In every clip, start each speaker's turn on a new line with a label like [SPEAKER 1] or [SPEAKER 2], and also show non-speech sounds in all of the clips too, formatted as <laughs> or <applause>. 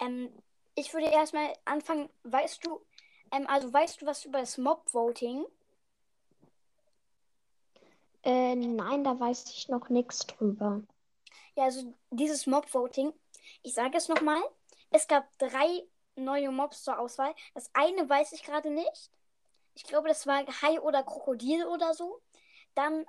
[SPEAKER 1] Ähm, ich würde erstmal anfangen, weißt du, ähm, also weißt du was über das Mob-Voting?
[SPEAKER 2] Äh, nein, da weiß ich noch nichts drüber.
[SPEAKER 1] Ja, also dieses Mob-Voting, ich sage es nochmal, es gab drei neue Mobs zur Auswahl. Das eine weiß ich gerade nicht. Ich glaube, das war Hai oder Krokodil oder so. Dann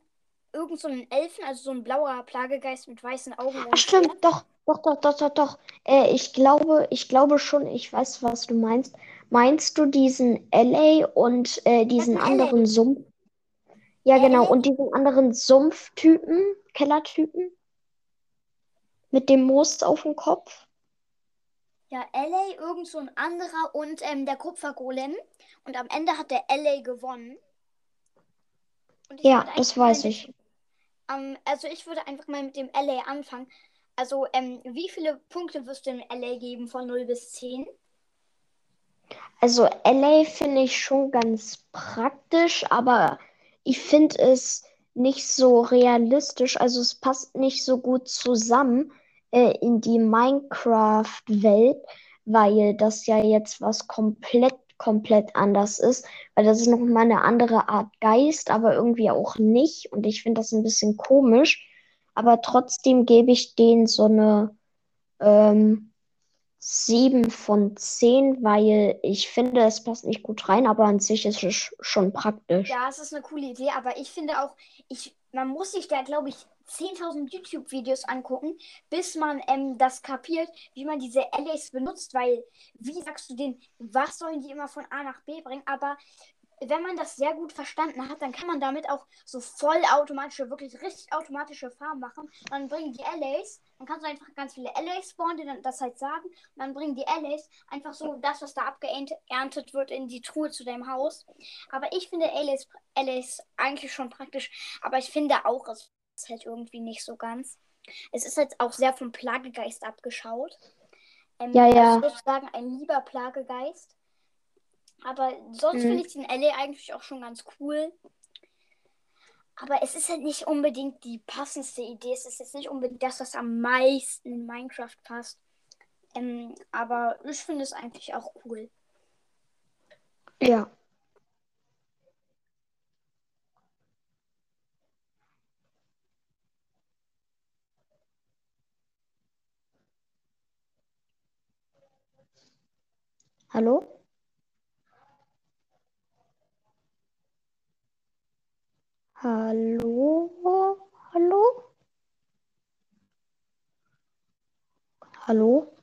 [SPEAKER 1] irgend so einen Elfen, also so ein blauer Plagegeist mit weißen Augen.
[SPEAKER 2] Ach, stimmt, doch, doch, doch, doch, doch, doch. Äh, ich glaube, ich glaube schon, ich weiß, was du meinst. Meinst du diesen LA und äh, diesen
[SPEAKER 1] LA.
[SPEAKER 2] anderen Sumpf? Ja,
[SPEAKER 1] LA?
[SPEAKER 2] genau. Und diesen anderen Sumpftypen, Kellertypen? Mit dem Moos auf dem Kopf?
[SPEAKER 1] Ja, LA, irgend so ein anderer und ähm, der Kupfergolem. Und am Ende hat der LA gewonnen.
[SPEAKER 2] Ja, das weiß ich.
[SPEAKER 1] Ähm, also ich würde einfach mal mit dem LA anfangen. Also, ähm, wie viele Punkte wirst du dem LA geben von 0 bis 10?
[SPEAKER 2] Also LA finde ich schon ganz praktisch, aber ich finde es nicht so realistisch. Also es passt nicht so gut zusammen äh, in die Minecraft-Welt, weil das ja jetzt was komplett, komplett anders ist. Weil das ist noch mal eine andere Art Geist, aber irgendwie auch nicht. Und ich finde das ein bisschen komisch. Aber trotzdem gebe ich denen so eine ähm, 7 von 10, weil ich finde, es passt nicht gut rein, aber an sich ist es sch- schon praktisch.
[SPEAKER 1] Ja, es ist eine coole Idee, aber ich finde auch, ich, man muss sich da, glaube ich, 10.000 YouTube-Videos angucken, bis man ähm, das kapiert, wie man diese LAs benutzt, weil, wie sagst du denen, was sollen die immer von A nach B bringen? Aber wenn man das sehr gut verstanden hat, dann kann man damit auch so vollautomatische, wirklich richtig automatische Farben machen. Dann bringen die LAs, dann kannst du einfach ganz viele LAs spawnen, die dann das halt sagen. Und dann bringen die LAs einfach so das, was da abgeerntet wird, in die Truhe zu deinem Haus. Aber ich finde LAs, LAs eigentlich schon praktisch. Aber ich finde auch, es ist halt irgendwie nicht so ganz. Es ist halt auch sehr vom Plagegeist abgeschaut. Ähm,
[SPEAKER 2] Ja, ja.
[SPEAKER 1] Also sozusagen ein lieber Plagegeist. Aber sonst
[SPEAKER 2] Mhm.
[SPEAKER 1] finde ich den LA eigentlich auch schon ganz cool. Aber es ist halt nicht unbedingt die passendste Idee. Es ist jetzt nicht unbedingt das, was am meisten in Minecraft passt. Ähm, aber ich finde es eigentlich auch cool.
[SPEAKER 2] Ja. Hallo? Hallo? Hallo? Hallo?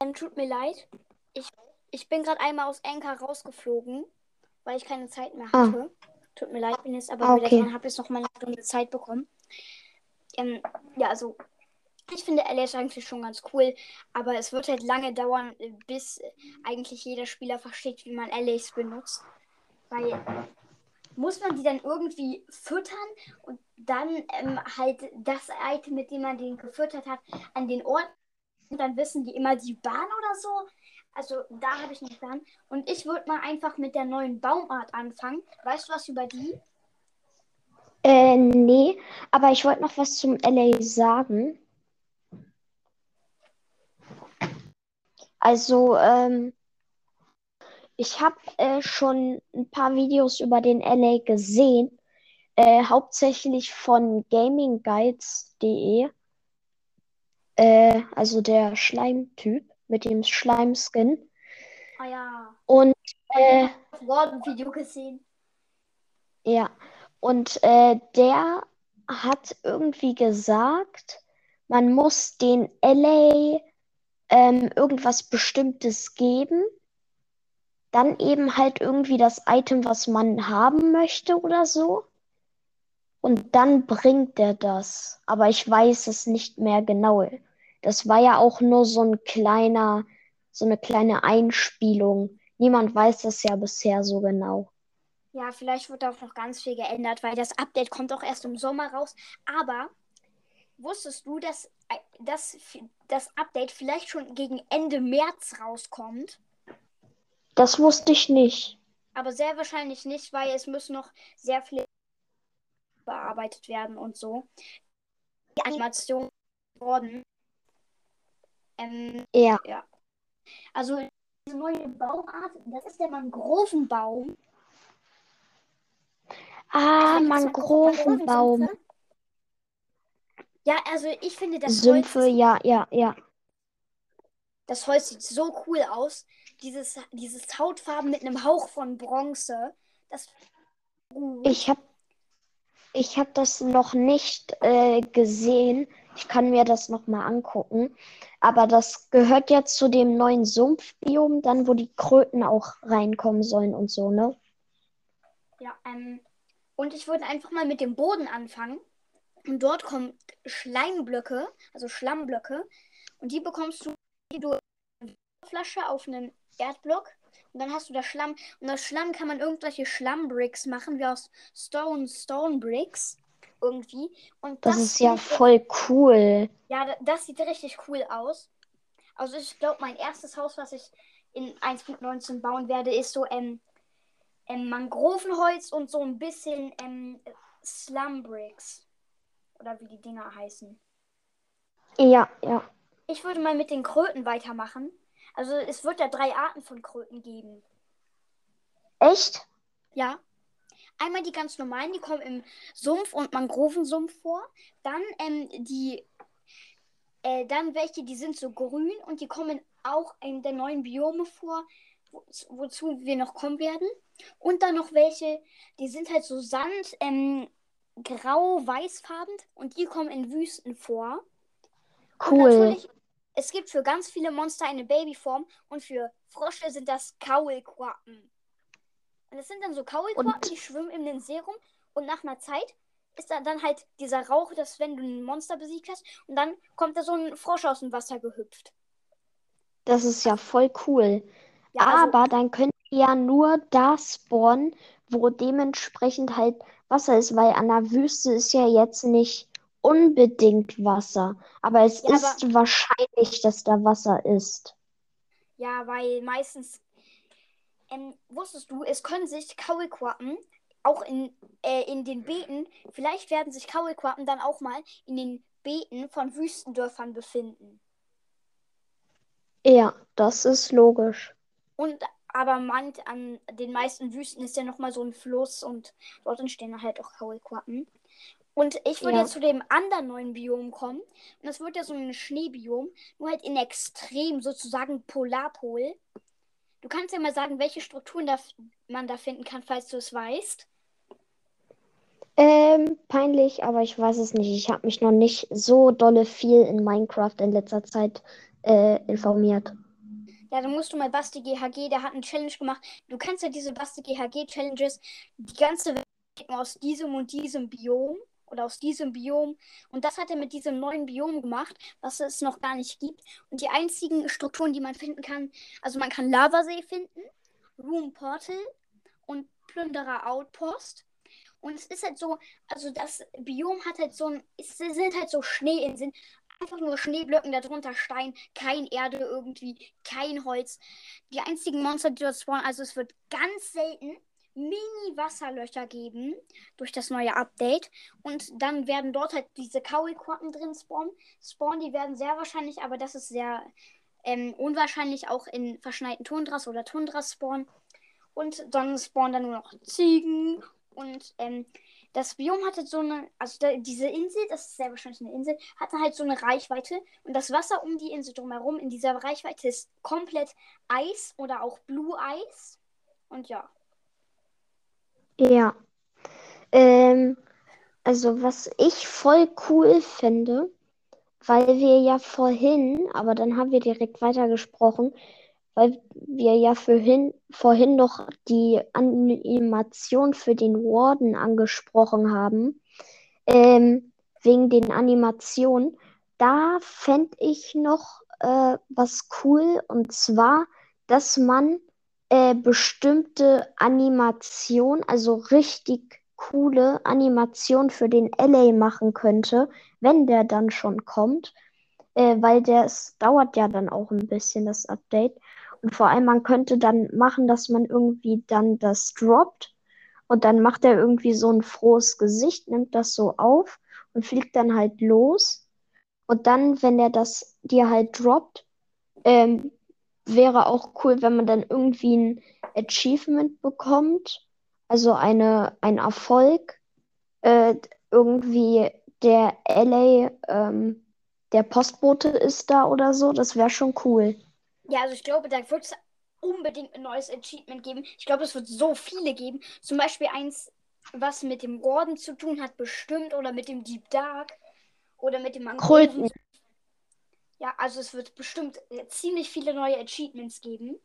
[SPEAKER 1] Ähm, tut mir leid. Ich, ich bin gerade einmal aus Anchor rausgeflogen, weil ich keine Zeit mehr
[SPEAKER 2] Ah.
[SPEAKER 1] hatte. Tut mir leid, bin jetzt aber
[SPEAKER 2] Ah,
[SPEAKER 1] wieder
[SPEAKER 2] okay.
[SPEAKER 1] dran, habe jetzt noch mal eine Stunde Zeit bekommen. Ähm, ja, also ich finde ist eigentlich schon ganz cool, aber es wird halt lange dauern, bis eigentlich jeder Spieler versteht, wie man LAs benutzt. Weil muss man die dann irgendwie füttern und dann ähm, halt das Item, mit dem man den gefüttert hat, an den Ort und dann wissen die immer die Bahn oder so. Also da habe ich einen Plan. Und ich würde mal einfach mit der neuen Baumart anfangen. Weißt du was über die?
[SPEAKER 2] Äh, nee, aber ich wollte noch was zum LA sagen. Also, ähm, ich habe äh, schon ein paar Videos über den LA gesehen, äh, hauptsächlich von gamingguides.de, äh, also der Schleimtyp mit dem Schleimskin.
[SPEAKER 1] Ah ja.
[SPEAKER 2] Und äh,
[SPEAKER 1] Auf Gordon-Video gesehen.
[SPEAKER 2] Ja, und äh, der hat irgendwie gesagt, man muss den LA ähm, irgendwas Bestimmtes geben, dann eben halt irgendwie das Item, was man haben möchte oder so. Und dann bringt der das. Aber ich weiß es nicht mehr genau. Das war ja auch nur so ein kleiner, so eine kleine Einspielung. Niemand weiß das ja bisher so genau.
[SPEAKER 1] Ja, vielleicht wird auch noch ganz viel geändert, weil das Update kommt auch erst im Sommer raus. Aber wusstest du, dass äh, das, das Update vielleicht schon gegen Ende März rauskommt?
[SPEAKER 2] Das wusste ich nicht.
[SPEAKER 1] Aber sehr wahrscheinlich nicht, weil es müssen noch sehr viele bearbeitet werden und so. Die Animation wurden. Ähm,
[SPEAKER 2] Ja.
[SPEAKER 1] ja. Also diese neue Baumart, das ist der Mangrovenbaum.
[SPEAKER 2] Ah,
[SPEAKER 1] Also,
[SPEAKER 2] Mangrovenbaum.
[SPEAKER 1] Mangrovensümpfe. Ja, also ich finde das
[SPEAKER 2] Sümpfe,
[SPEAKER 1] Holz,
[SPEAKER 2] ja, ja, ja.
[SPEAKER 1] das Holz sieht so cool aus. Dieses, dieses Hautfarben mit einem Hauch von Bronze. Das.
[SPEAKER 2] Ich habe ich hab das noch nicht äh, gesehen. Ich kann mir das noch mal angucken. Aber das gehört ja zu dem neuen Sumpfbiom, dann wo die Kröten auch reinkommen sollen und so, ne?
[SPEAKER 1] Ja, ähm, und ich würde einfach mal mit dem Boden anfangen. Und dort kommen Schleimblöcke, also Schlammblöcke. Und die bekommst du, die du Flasche auf einen Erdblock. Und dann hast du da Schlamm. Und aus Schlamm kann man irgendwelche Schlammbricks machen, wie aus Stone, Stone Bricks. Irgendwie. Und
[SPEAKER 2] Das
[SPEAKER 1] das,
[SPEAKER 2] ist ja voll cool.
[SPEAKER 1] ja, da- das sieht richtig cool aus. Also ich glaube, mein erstes Haus, was ich in 1.19 bauen werde, ist so ähm, ähm, Mangrovenholz und so ein bisschen ähm, Slumbricks. Oder wie die Dinger heißen.
[SPEAKER 2] Ja, ja.
[SPEAKER 1] Ich würde mal mit den Kröten weitermachen. Also es wird ja drei Arten von Kröten geben.
[SPEAKER 2] Echt?
[SPEAKER 1] Ja. Einmal die ganz normalen, die kommen im Sumpf und Mangrovensumpf vor. Dann ähm, die, äh, dann welche, die sind so grün und die kommen auch in der neuen Biome vor, wo, wozu wir noch kommen werden. Und dann noch welche, die sind halt so Sand, ähm, grau-weißfarben und die kommen in Wüsten vor. Und
[SPEAKER 2] Cool.
[SPEAKER 1] natürlich, es gibt für ganz viele Monster eine Babyform und für Frosche sind das Kaulquappen. Und das sind dann so Kaulquappen, die schwimmen in den See rum und nach einer Zeit ist da dann halt dieser Rauch, dass wenn du ein Monster besiegt hast und dann kommt da so ein Frosch aus dem Wasser gehüpft.
[SPEAKER 2] Das ist ja voll cool.
[SPEAKER 1] Ja, also,
[SPEAKER 2] Aber dann könnt ihr ja nur da spawnen, wo dementsprechend halt Wasser ist, weil an der Wüste ist ja jetzt nicht unbedingt Wasser. Aber es
[SPEAKER 1] Ja, aber-
[SPEAKER 2] ist wahrscheinlich, dass da Wasser ist.
[SPEAKER 1] ja, weil meistens, ähm, wusstest du, es können sich Kaulquappen auch in, äh, in den Beeten, vielleicht werden sich Kaulquappen dann auch mal in den Beeten von Wüstendörfern befinden.
[SPEAKER 2] Ja, das ist logisch.
[SPEAKER 1] Und aber man, an den meisten Wüsten ist ja nochmal so ein Fluss und dort entstehen halt auch Kaulquappen. Und ich würde
[SPEAKER 2] Ja.
[SPEAKER 1] jetzt zu dem anderen neuen Biom kommen. Und das wird ja so ein Schneebiom, nur halt in extrem, sozusagen Polarpol. Du kannst ja mal sagen, welche Strukturen da, man da finden kann, falls du es weißt.
[SPEAKER 2] Ähm, peinlich, aber ich weiß es nicht. Ich habe mich noch nicht so dolle viel in Minecraft in letzter Zeit äh, informiert.
[SPEAKER 1] Ja, dann musst du mal Basti GHG, der hat eine Challenge gemacht. Du kannst ja diese Basti GHG Challenges die ganze Welt aus diesem und diesem Biom oder aus diesem Biom. Und das hat er mit diesem neuen Biom gemacht, was es noch gar nicht gibt. Und die einzigen Strukturen, die man finden kann, also man kann Lavasee finden, Room Portal und Plünderer Outpost. Und es ist halt so, also das Biom hat halt so ein, es sind halt so Schneeinseln, einfach nur Schneeblöcken, darunter Stein, kein Erde irgendwie, kein Holz. Die einzigen Monster, die dort spawnen, also es wird ganz selten Mini-Wasserlöcher geben durch das neue Update. Und dann werden dort halt diese Kaulquappen drin spawnen. Spawnen, die werden sehr wahrscheinlich, aber das ist sehr ähm, unwahrscheinlich, auch in verschneiten Tundras oder Tundras spawnen. Und dann spawnen dann nur noch Ziegen. Und ähm, das Biom hatte so eine, also da, diese Insel, das ist sehr wahrscheinlich eine Insel, hatte halt so eine Reichweite. Und das Wasser um die Insel drumherum in dieser Reichweite ist komplett Eis oder auch Blue Eis. Und ja.
[SPEAKER 2] Ja. Ähm, also was ich voll cool finde, weil wir ja vorhin, aber dann haben wir direkt weitergesprochen, weil wir ja vorhin, vorhin noch die Animation für den Warden angesprochen haben, ähm, wegen den Animationen. Da fände ich noch äh, was cool, und zwar, dass man äh, bestimmte Animation, also richtig coole Animation für den LA machen könnte, wenn der dann schon kommt, äh, weil das dauert ja dann auch ein bisschen, das Update. Und vor allem, man könnte dann machen, dass man irgendwie dann das droppt und dann macht er irgendwie so ein frohes Gesicht, nimmt das so auf und fliegt dann halt los. Und dann, wenn er das dir halt droppt, ähm, wäre auch cool, wenn man dann irgendwie ein Achievement bekommt, also eine, ein Erfolg. Äh, irgendwie der LA, ähm, der Postbote ist da oder so. Das wäre schon cool.
[SPEAKER 1] Ja, also ich glaube, da wird es unbedingt ein neues Achievement geben. Ich glaube, es wird so viele geben. Zum Beispiel eins, was mit dem Gordon zu tun hat, bestimmt. Oder mit dem Deep Dark. Oder mit dem
[SPEAKER 2] Kröten.
[SPEAKER 1] Ja, also es wird bestimmt äh, ziemlich viele neue Achievements geben.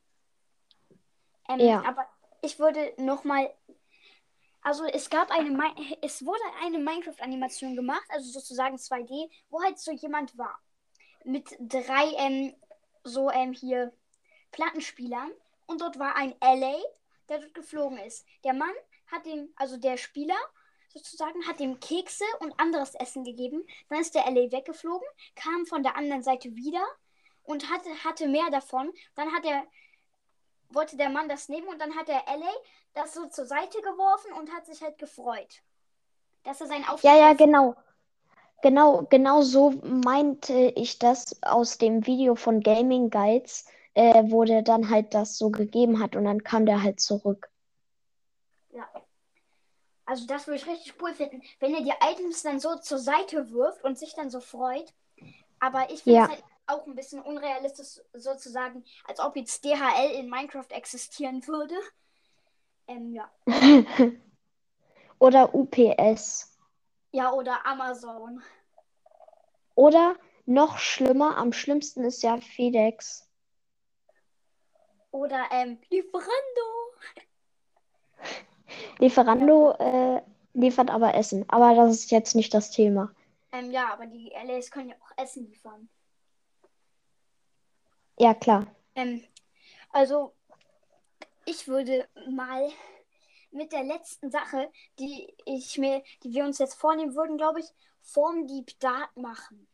[SPEAKER 1] Ähm,
[SPEAKER 2] Ja.
[SPEAKER 1] Aber ich würde noch mal, also es gab eine, Mi- es wurde eine Minecraft-Animation gemacht, also sozusagen 2D, wo halt so jemand war mit drei ähm, so ähm, hier Plattenspielern und dort war ein LA, der dort geflogen ist. Der Mann hat dem, also der Spieler sozusagen, hat dem Kekse und anderes Essen gegeben. Dann ist der LA weggeflogen, kam von der anderen Seite wieder und hatte, hatte mehr davon. Dann hat er, wollte der Mann das nehmen und dann hat der LA das so zur Seite geworfen und hat sich halt gefreut, dass er seinen Auftrag
[SPEAKER 2] Ja, ja, genau. Genau, genau so meinte ich das aus dem Video von Gaming Guides, äh, wo der dann halt das so gegeben hat und dann kam der halt zurück.
[SPEAKER 1] Ja. Also das würde ich richtig cool finden, wenn er die Items dann so zur Seite wirft und sich dann so freut. Aber ich finde
[SPEAKER 2] Ja.
[SPEAKER 1] es halt auch ein bisschen unrealistisch sozusagen, als ob jetzt DHL in Minecraft existieren würde. Ähm, ja. <laughs>
[SPEAKER 2] Oder UPS.
[SPEAKER 1] Ja, oder Amazon.
[SPEAKER 2] Oder noch schlimmer, am schlimmsten ist ja FedEx.
[SPEAKER 1] Oder ähm, Lieferando.
[SPEAKER 2] Lieferando äh, liefert aber Essen. Aber das ist jetzt nicht das Thema.
[SPEAKER 1] Ähm, ja, aber die LAs können ja auch Essen liefern.
[SPEAKER 2] Ja, klar.
[SPEAKER 1] Ähm, also, ich würde mal mit der letzten Sache, die ich mir, die wir uns jetzt vornehmen würden, glaube ich, vorm Deep Dark machen.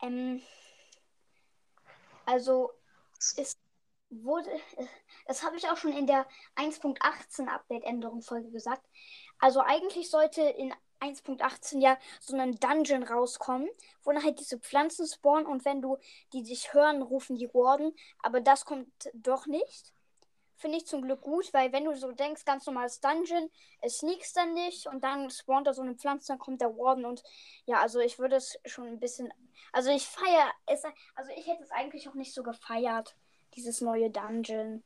[SPEAKER 1] Ähm, also, es wurde, <laughs> das habe ich auch schon in der 1.18 Update-Änderung-Folge gesagt. Also, eigentlich sollte in 1.18 ja so ein Dungeon rauskommen, wo dann halt diese Pflanzen spawnen und wenn du die dich hören, rufen die Warden. Aber das kommt doch nicht. Finde ich zum Glück gut, weil wenn du so denkst, ganz normales Dungeon, es sneakst dann nicht und dann spawnt da so eine Pflanze, dann kommt der Warden und ja, also ich würde es schon ein bisschen, also ich feiere es, also ich hätte es eigentlich auch nicht so gefeiert, dieses neue Dungeon.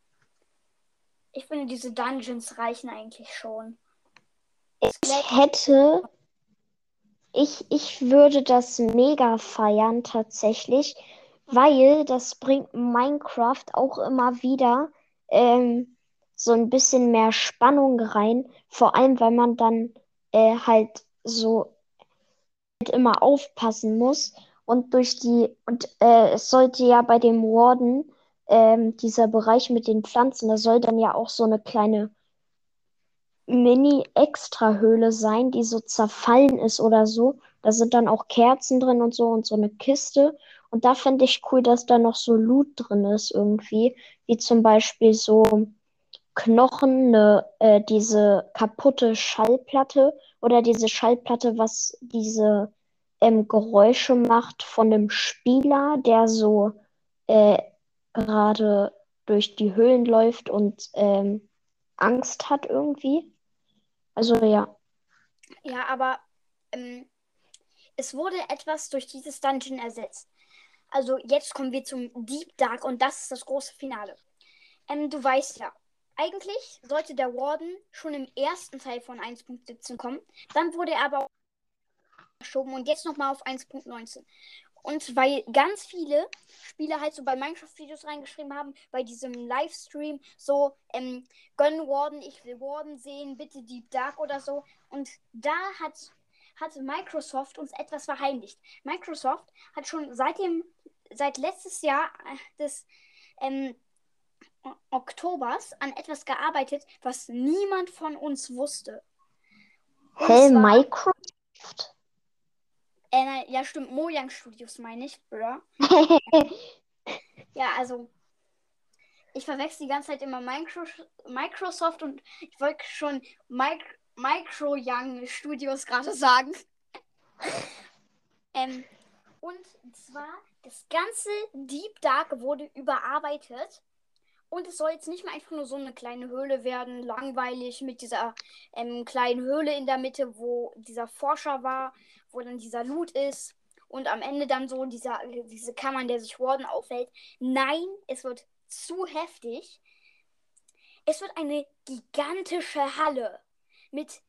[SPEAKER 1] Ich finde, diese Dungeons reichen eigentlich schon.
[SPEAKER 2] Ich hätte, ich, ich würde das mega feiern tatsächlich, weil das bringt Minecraft auch immer wieder ähm, so ein bisschen mehr Spannung rein. Vor allem, weil man dann äh, halt so halt immer aufpassen muss. Und durch die, und äh, es sollte ja bei dem Warden, ähm, dieser Bereich mit den Pflanzen, da soll dann ja auch so eine kleine Mini-Extra-Höhle sein, die so zerfallen ist oder so. Da sind dann auch Kerzen drin und so und so eine Kiste. Und da finde ich cool, dass da noch so Loot drin ist irgendwie. Wie zum Beispiel so Knochen, ne, äh, diese kaputte Schallplatte oder diese Schallplatte, was diese ähm, Geräusche macht von einem Spieler, der so äh, gerade durch die Höhlen läuft und ähm, Angst hat irgendwie. Also ja.
[SPEAKER 1] Ja, aber ähm, es wurde etwas durch dieses Dungeon ersetzt. Also jetzt kommen wir zum Deep Dark und das ist das große Finale. Ähm, du weißt ja, eigentlich sollte der Warden schon im ersten Teil von 1.17 kommen. Dann wurde er aber verschoben und jetzt nochmal auf 1.19. Und weil ganz viele Spieler halt so bei Minecraft-Videos reingeschrieben haben, bei diesem Livestream, so, ähm, gönn Warden, ich will Warden sehen, bitte Deep Dark oder so. Und da hat, hat Microsoft uns etwas verheimlicht. Microsoft hat schon seit dem, seit letztes Jahr äh, des ähm, Oktobers an etwas gearbeitet, was niemand von uns wusste.
[SPEAKER 2] Hä,
[SPEAKER 1] zwar-
[SPEAKER 2] Minecraft?
[SPEAKER 1] Äh, nein, ja, stimmt, Mojang Studios meine ich, oder? <laughs> Ja, also ich verwechsel die ganze Zeit immer Micro Microsoft und ich wollte schon Mic Micro Young Studios gerade sagen. ähm, Und zwar, das ganze Deep Dark wurde überarbeitet. Und es soll jetzt nicht mehr einfach nur so eine kleine Höhle werden, langweilig mit dieser ähm, kleinen Höhle in der Mitte, wo dieser Forscher war, wo dann dieser Loot ist. Und am Ende dann so dieser, diese Kammer, in der sich Warden aufhält. Nein, es wird zu heftig. Es wird eine gigantische Halle mit,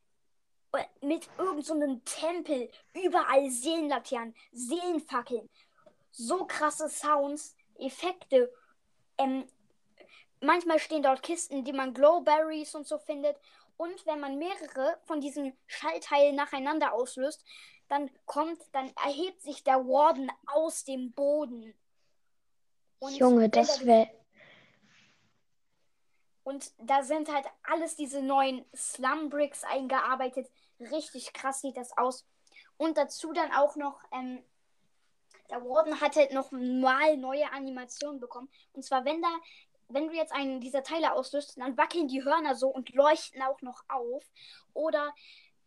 [SPEAKER 1] äh, mit irgendeinem so Tempel, überall Seelenlaternen, Seelenfackeln, so krasse Sounds, Effekte. Ähm, manchmal stehen dort Kisten, die man Glowberries und so findet. Und wenn man mehrere von diesen Schallteilen nacheinander auslöst, dann kommt, dann erhebt sich der Warden aus dem Boden.
[SPEAKER 2] Und Junge, das wäre.
[SPEAKER 1] Und da sind halt alles diese neuen Slum Bricks eingearbeitet. Richtig krass sieht das aus. Und dazu dann auch noch, ähm, der Warden hat halt noch mal neue Animationen bekommen. Und zwar, wenn da, wenn du jetzt einen dieser Teile auslöst, dann wackeln die Hörner so und leuchten auch noch auf. Oder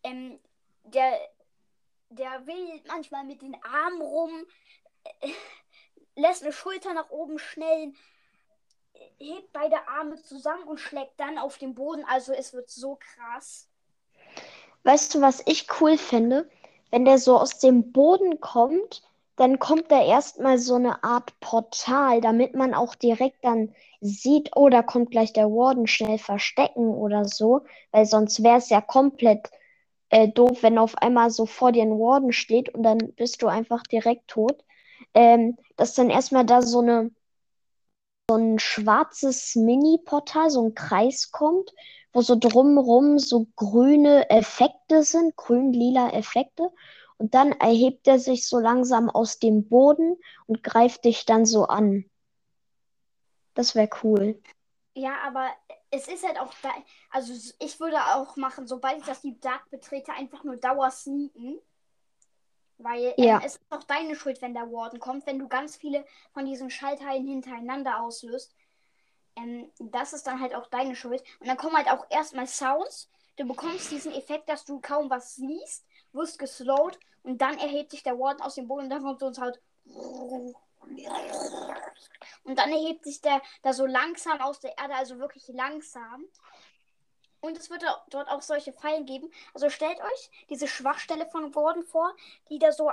[SPEAKER 1] ähm, der, der will manchmal mit den Armen rum, äh, <laughs> lässt eine Schulter nach oben schnellen, hebt beide Arme zusammen und schlägt dann auf den Boden. Also es wird so krass.
[SPEAKER 2] Weißt du, was ich cool finde? Wenn der so aus dem Boden kommt, dann kommt da erstmal so eine Art Portal, damit man auch direkt dann sieht, oh, da kommt gleich der Warden schnell verstecken oder so, weil sonst wäre es ja komplett äh, doof, wenn auf einmal so vor dir ein Warden steht und dann bist du einfach direkt tot. Ähm, dass dann erstmal da so eine so ein schwarzes Mini-Portal, so ein Kreis kommt, wo so drumrum so grüne Effekte sind, grün-lila Effekte. Und dann erhebt er sich so langsam aus dem Boden und greift dich dann so an. Das wäre cool.
[SPEAKER 1] Ja, aber es ist halt auch da. Also ich würde auch machen, sobald ich das Deep Dark betrete, einfach nur Dauer sneaken. Weil ähm, ja. es ist auch deine Schuld, wenn der Warden kommt, wenn du ganz viele von diesen Schaltteilen hintereinander auslöst. Ähm, das ist dann halt auch deine Schuld. Und dann kommen halt auch erstmal Sounds. Du bekommst diesen Effekt, dass du kaum was siehst, wirst geslowt und dann erhebt sich der Warden aus dem Boden und dann kommt so ein Sound. Und dann erhebt sich der da so langsam aus der Erde, also wirklich langsam. Und es wird dort auch solche Fallen geben. Also stellt euch diese Schwachstelle von Warden vor, die da so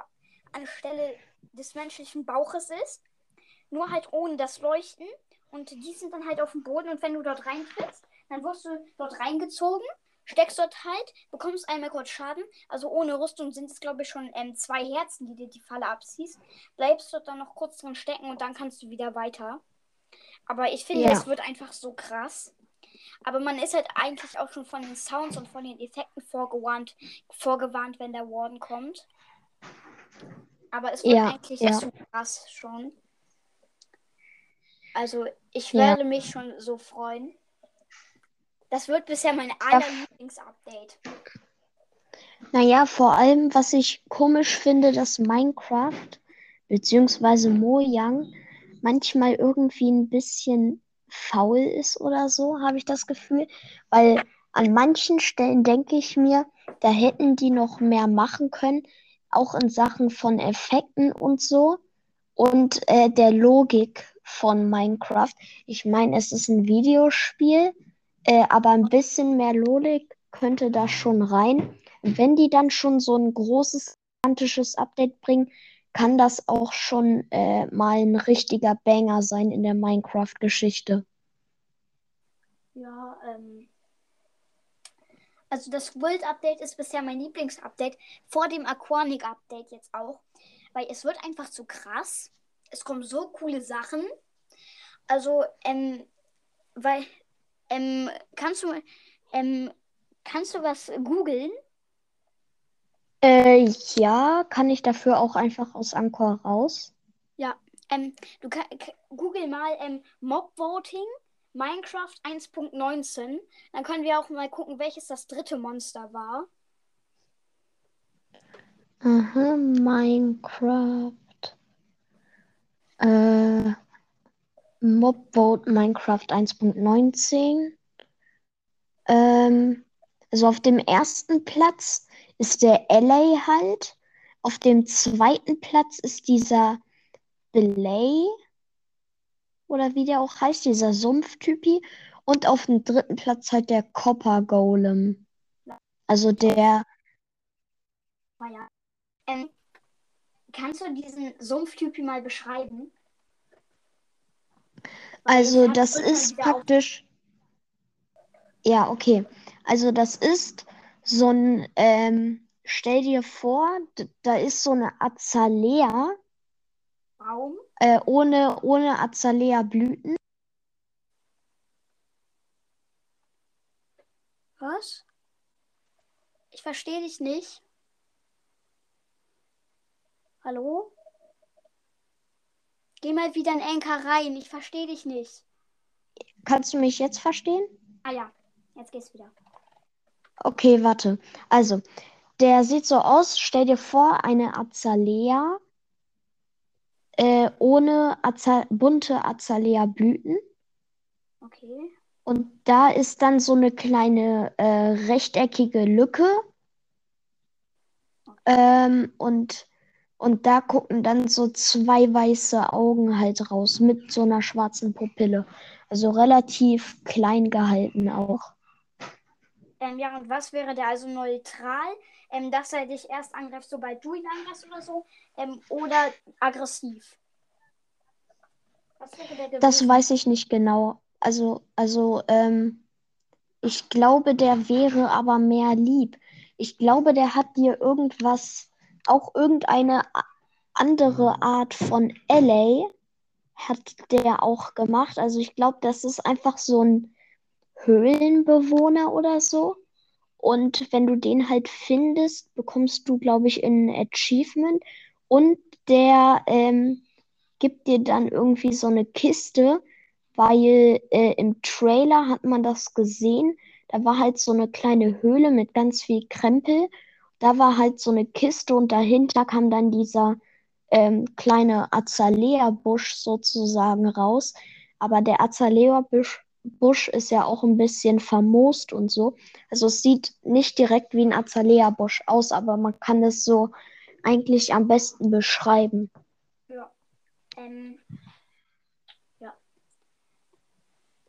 [SPEAKER 1] anstelle des menschlichen Bauches ist. Nur halt ohne das Leuchten. Und die sind dann halt auf dem Boden. Und wenn du dort reintrittst, dann wirst du dort reingezogen, steckst dort halt, bekommst einmal kurz Schaden. Also ohne Rüstung sind es, glaube ich, schon ähm, zwei Herzen, die dir die Falle abziehst. Bleibst dort dann noch kurz drin stecken und dann kannst du wieder weiter. Aber ich finde, ja. es wird einfach so krass. Aber man ist halt eigentlich auch schon von den Sounds und von den Effekten vorgewarnt, vorgewarnt wenn der Warden kommt. Aber es wird ja, eigentlich ja. zu krass schon. Also ich werde mich schon so freuen. Das wird bisher mein allerlieblings Update.
[SPEAKER 2] Naja, vor allem, was ich komisch finde, dass Minecraft bzw. Mojang manchmal irgendwie ein bisschen faul ist oder so, habe ich das Gefühl. Weil an manchen Stellen denke ich mir, da hätten die noch mehr machen können, auch in Sachen von Effekten und so und äh, der Logik von Minecraft. Ich meine, es ist ein Videospiel, äh, aber ein bisschen mehr Logik könnte da schon rein. Wenn die dann schon so ein großes, gigantisches Update bringen, kann das auch schon äh, mal ein richtiger Banger sein in der Minecraft-Geschichte.
[SPEAKER 1] Ja, ähm. Also das World Update ist bisher mein Lieblingsupdate. Vor dem Aquanic Update jetzt auch. Weil es wird einfach zu krass. Es kommen so coole Sachen. Also, ähm, weil, ähm, kannst du, ähm, kannst du was googeln?
[SPEAKER 2] Äh, ja, kann ich dafür auch einfach aus Anchor raus?
[SPEAKER 1] Ja, ähm, du kann, google mal ähm, Mob Voting Minecraft 1.19. Dann können wir auch mal gucken, welches das dritte Monster war.
[SPEAKER 2] Aha, Minecraft. Äh, Mobvote Minecraft 1.19. Ähm, also auf dem ersten Platz ist der LA halt. Auf dem zweiten Platz ist dieser Belay oder wie der auch heißt, dieser Sumpftypi. Und auf dem dritten Platz halt der Copper Golem. Also der,
[SPEAKER 1] Ah ja. Ähm, kannst du diesen Sumpftypi mal beschreiben?
[SPEAKER 2] Also das ist praktisch, ja, okay. Also das ist so ein, ähm, stell dir vor, da ist so eine Azalea,
[SPEAKER 1] Raum.
[SPEAKER 2] äh, ohne, ohne Azalea-Blüten.
[SPEAKER 1] Was? Ich verstehe dich nicht. Hallo? Geh mal wieder in Enker rein. Ich verstehe dich nicht.
[SPEAKER 2] Kannst du mich jetzt verstehen?
[SPEAKER 1] Ah ja, jetzt geht's wieder.
[SPEAKER 2] Okay, warte. Also, der sieht so aus, stell dir vor, eine Azalea, äh, ohne Aza bunte Azalea-Blüten.
[SPEAKER 1] Okay.
[SPEAKER 2] Und da ist dann so eine kleine äh, rechteckige Lücke. Ähm, und, und da gucken dann so zwei weiße Augen halt raus mit so einer schwarzen Pupille. Also relativ klein gehalten auch.
[SPEAKER 1] Ähm, ja, und was wäre der also neutral? Ähm, dass er dich erst angreift, sobald du ihn angreifst oder so? Ähm, oder aggressiv? Was wäre der
[SPEAKER 2] Das weiß ich nicht genau. Also, also, ähm, ich glaube, der wäre aber mehr lieb. Ich glaube, der hat dir irgendwas, auch irgendeine andere Art von LA hat der auch gemacht. Also ich glaube, das ist einfach so ein Höhlenbewohner oder so. Und wenn du den halt findest, bekommst du, glaube ich, ein Achievement. Und der ähm, gibt dir dann irgendwie so eine Kiste, weil äh, im Trailer hat man das gesehen. Da war halt so eine kleine Höhle mit ganz viel Krempel. Da war halt so eine Kiste und dahinter kam dann dieser ähm, kleine Azalea-Busch sozusagen raus. Aber der Azalea-Busch Busch ist ja auch ein bisschen vermoost und so. Also es sieht nicht direkt wie ein Azalea-Busch aus, aber man kann es so eigentlich am besten beschreiben.
[SPEAKER 1] Ja. Ähm, ja.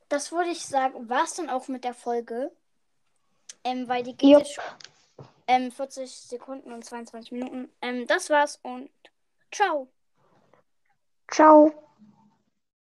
[SPEAKER 1] Das würde ich sagen, war es dann auch mit der Folge. Ähm, weil die geht jetzt schon ähm, 40 Sekunden und 22 Minuten. Ähm, das war's und ciao.
[SPEAKER 2] Ciao.